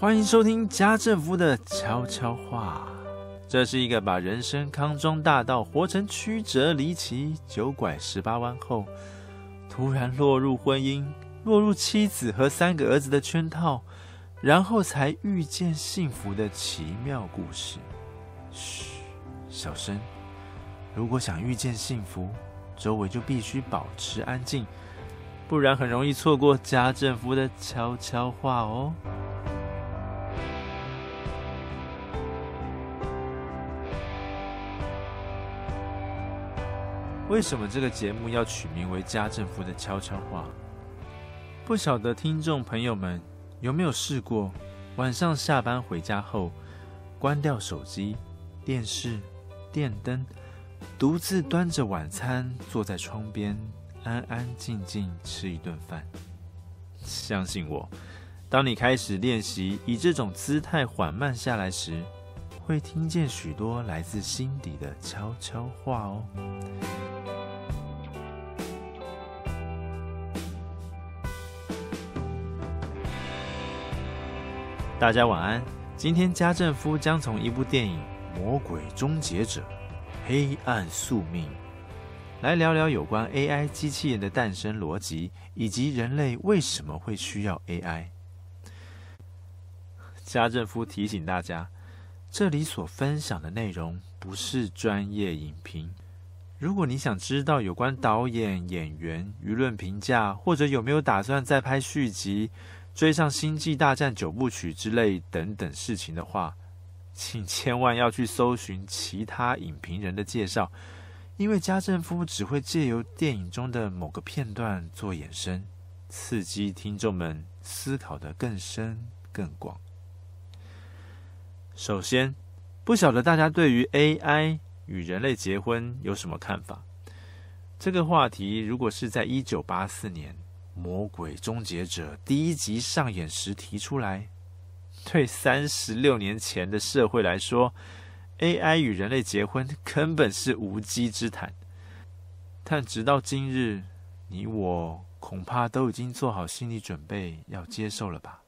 欢迎收听家政夫的悄悄话。这是一个把人生康庄大道活成曲折离奇、九拐十八弯后，突然落入婚姻、落入妻子和三个儿子的圈套，然后才遇见幸福的奇妙故事。嘘，小声。如果想遇见幸福，周围就必须保持安静，不然很容易错过家政夫的悄悄话哦。为什么这个节目要取名为《家政夫的悄悄话》？不晓得听众朋友们有没有试过，晚上下班回家后，关掉手机、电视、电灯，独自端着晚餐坐在窗边，安安静静吃一顿饭。相信我，当你开始练习以这种姿态缓慢下来时，会听见许多来自心底的悄悄话哦。大家晚安。今天家政夫将从一部电影《魔鬼终结者：黑暗宿命》来聊聊有关 AI 机器人的诞生逻辑，以及人类为什么会需要 AI。家政夫提醒大家，这里所分享的内容不是专业影评。如果你想知道有关导演、演员、舆论评价，或者有没有打算再拍续集，追上《星际大战》九部曲之类等等事情的话，请千万要去搜寻其他影评人的介绍，因为家政夫只会借由电影中的某个片段做衍生，刺激听众们思考得更深更广。首先，不晓得大家对于 AI 与人类结婚有什么看法？这个话题如果是在一九八四年，《魔鬼终结者》第一集上演时提出来，对三十六年前的社会来说，AI 与人类结婚根本是无稽之谈。但直到今日，你我恐怕都已经做好心理准备要接受了吧？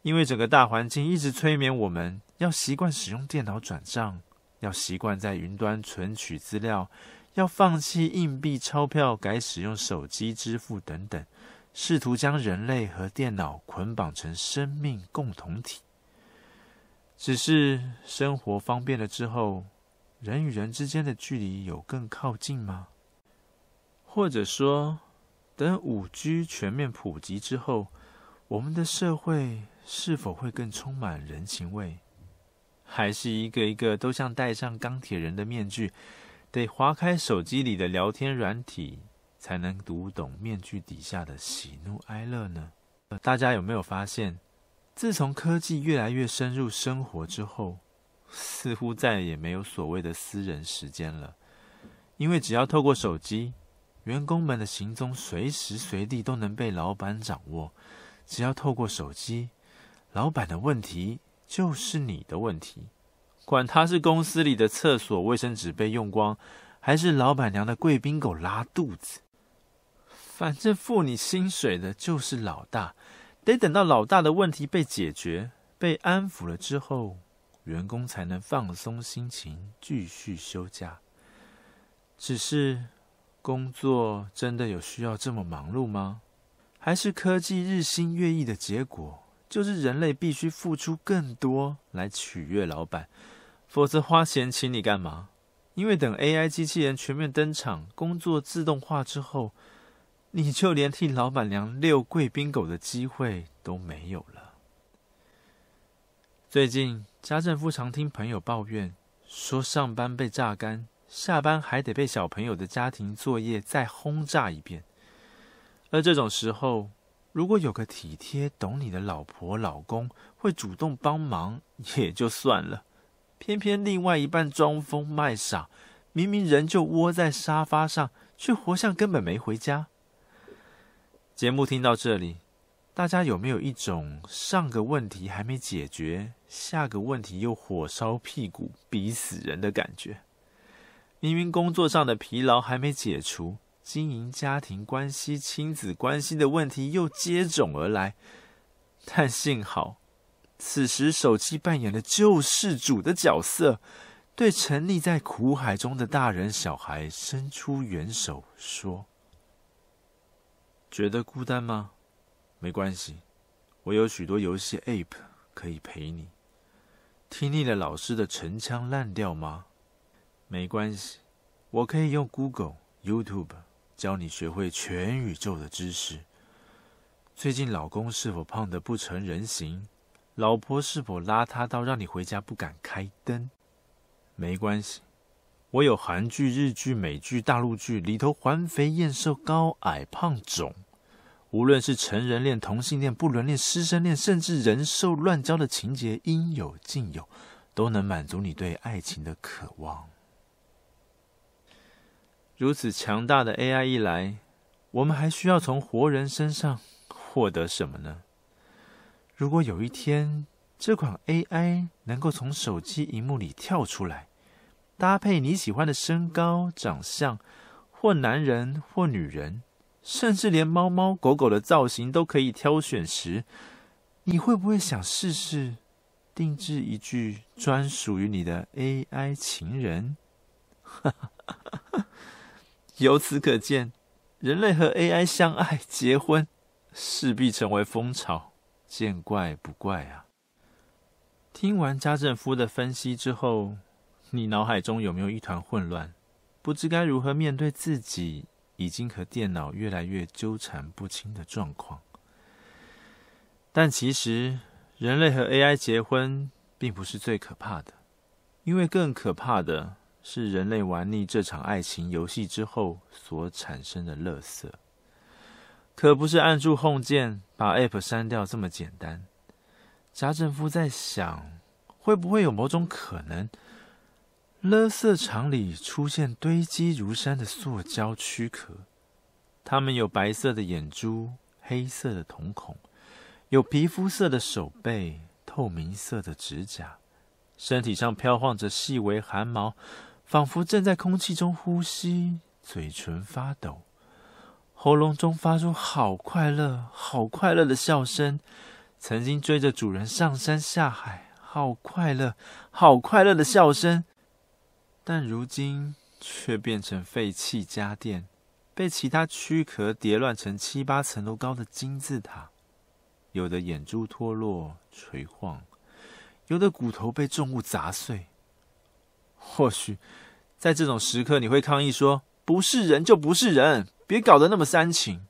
因为整个大环境一直催眠我们要习惯使用电脑转账，要习惯在云端存取资料。要放弃硬币钞票，改使用手机支付等等，试图将人类和电脑捆绑成生命共同体。只是生活方便了之后，人与人之间的距离有更靠近吗？或者说，等五 G 全面普及之后，我们的社会是否会更充满人情味？还是一个一个都像戴上钢铁人的面具？得划开手机里的聊天软体，才能读懂面具底下的喜怒哀乐呢？大家有没有发现，自从科技越来越深入生活之后，似乎再也没有所谓的私人时间了。因为只要透过手机，员工们的行踪随时随地都能被老板掌握；只要透过手机，老板的问题就是你的问题。管他是公司里的厕所卫生纸被用光，还是老板娘的贵宾狗拉肚子，反正付你薪水的就是老大，得等到老大的问题被解决、被安抚了之后，员工才能放松心情继续休假。只是，工作真的有需要这么忙碌吗？还是科技日新月异的结果，就是人类必须付出更多来取悦老板？否则花钱请你干嘛？因为等 AI 机器人全面登场，工作自动化之后，你就连替老板娘遛贵宾狗的机会都没有了。最近家政夫常听朋友抱怨，说上班被榨干，下班还得被小朋友的家庭作业再轰炸一遍。而这种时候，如果有个体贴懂你的老婆老公会主动帮忙，也就算了。偏偏另外一半装疯卖傻，明明人就窝在沙发上，却活像根本没回家。节目听到这里，大家有没有一种上个问题还没解决，下个问题又火烧屁股、逼死人的感觉？明明工作上的疲劳还没解除，经营家庭关系、亲子关系的问题又接踵而来，但幸好，此时手机扮演了救世主的角色，对沉溺在苦海中的大人小孩伸出援手，说：“觉得孤单吗？没关系，我有许多游戏 App 可以陪你。听腻了老师的陈腔滥调吗？没关系，我可以用 Google、YouTube 教你学会全宇宙的知识。最近老公是否胖得不成人形？老婆是否邋遢到让你回家不敢开灯？没关系，我有韩剧、日剧、美剧、大陆剧里头环肥燕瘦、高矮胖肿，无论是成人恋、同性恋、不伦恋、师生恋，甚至人兽乱交的情节，应有尽有，都能满足你对爱情的渴望。如此强大的 AI 一来，我们还需要从活人身上获得什么呢？如果有一天，这款 AI 能够从手机荧幕里跳出来，搭配你喜欢的身高、长相，或男人或女人，甚至连猫猫狗狗的造型都可以挑选时，你会不会想试试定制一具专属于你的 AI 情人？由此可见，人类和 AI 相爱结婚，势必成为风潮。见怪不怪啊！听完家政夫的分析之后，你脑海中有没有一团混乱，不知该如何面对自己已经和电脑越来越纠缠不清的状况？但其实，人类和 AI 结婚并不是最可怕的，因为更可怕的是人类玩腻这场爱情游戏之后所产生的垃圾。可不是按住 Home 键把 App 删掉这么简单。家政夫在想，会不会有某种可能，垃圾场里出现堆积如山的塑胶躯壳？它们有白色的眼珠、黑色的瞳孔，有皮肤色的手背、透明色的指甲，身体上飘晃着细微汗毛，仿佛正在空气中呼吸，嘴唇发抖。喉咙中发出好快乐、好快乐的笑声，曾经追着主人上山下海，好快乐、好快乐的笑声，但如今却变成废弃家电，被其他躯壳叠乱成七八层楼高的金字塔，有的眼珠脱落垂晃，有的骨头被重物砸碎。或许在这种时刻，你会抗议说：“不是人就不是人。”别搞得那么煽情。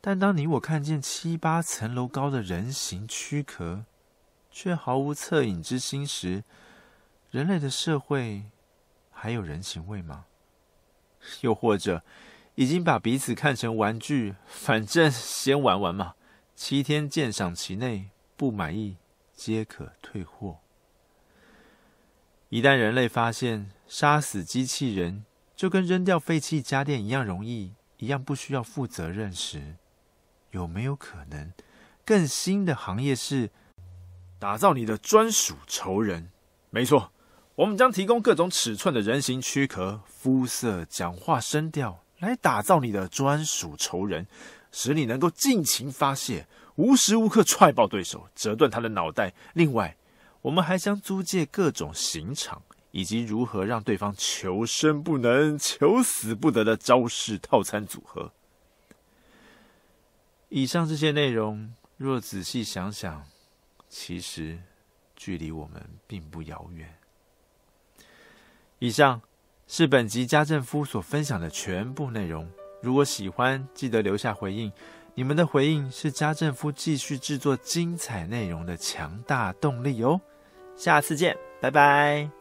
但当你我看见七八层楼高的人形躯壳，却毫无恻隐之心时，人类的社会还有人情味吗？又或者，已经把彼此看成玩具，反正先玩玩嘛，七天鉴赏期内不满意皆可退货。一旦人类发现杀死机器人，就跟扔掉废弃家电一样容易，一样不需要负责任时，有没有可能更新的行业是打造你的专属仇人？没错，我们将提供各种尺寸的人形躯壳、肤色、讲话声调，来打造你的专属仇人，使你能够尽情发泄，无时无刻踹爆对手，折断他的脑袋。另外，我们还将租借各种刑场。以及如何让对方求生不能、求死不得的招式套餐组合。以上这些内容，若仔细想想，其实距离我们并不遥远。以上是本集家政夫所分享的全部内容。如果喜欢，记得留下回应。你们的回应是家政夫继续制作精彩内容的强大动力哦。下次见，拜拜。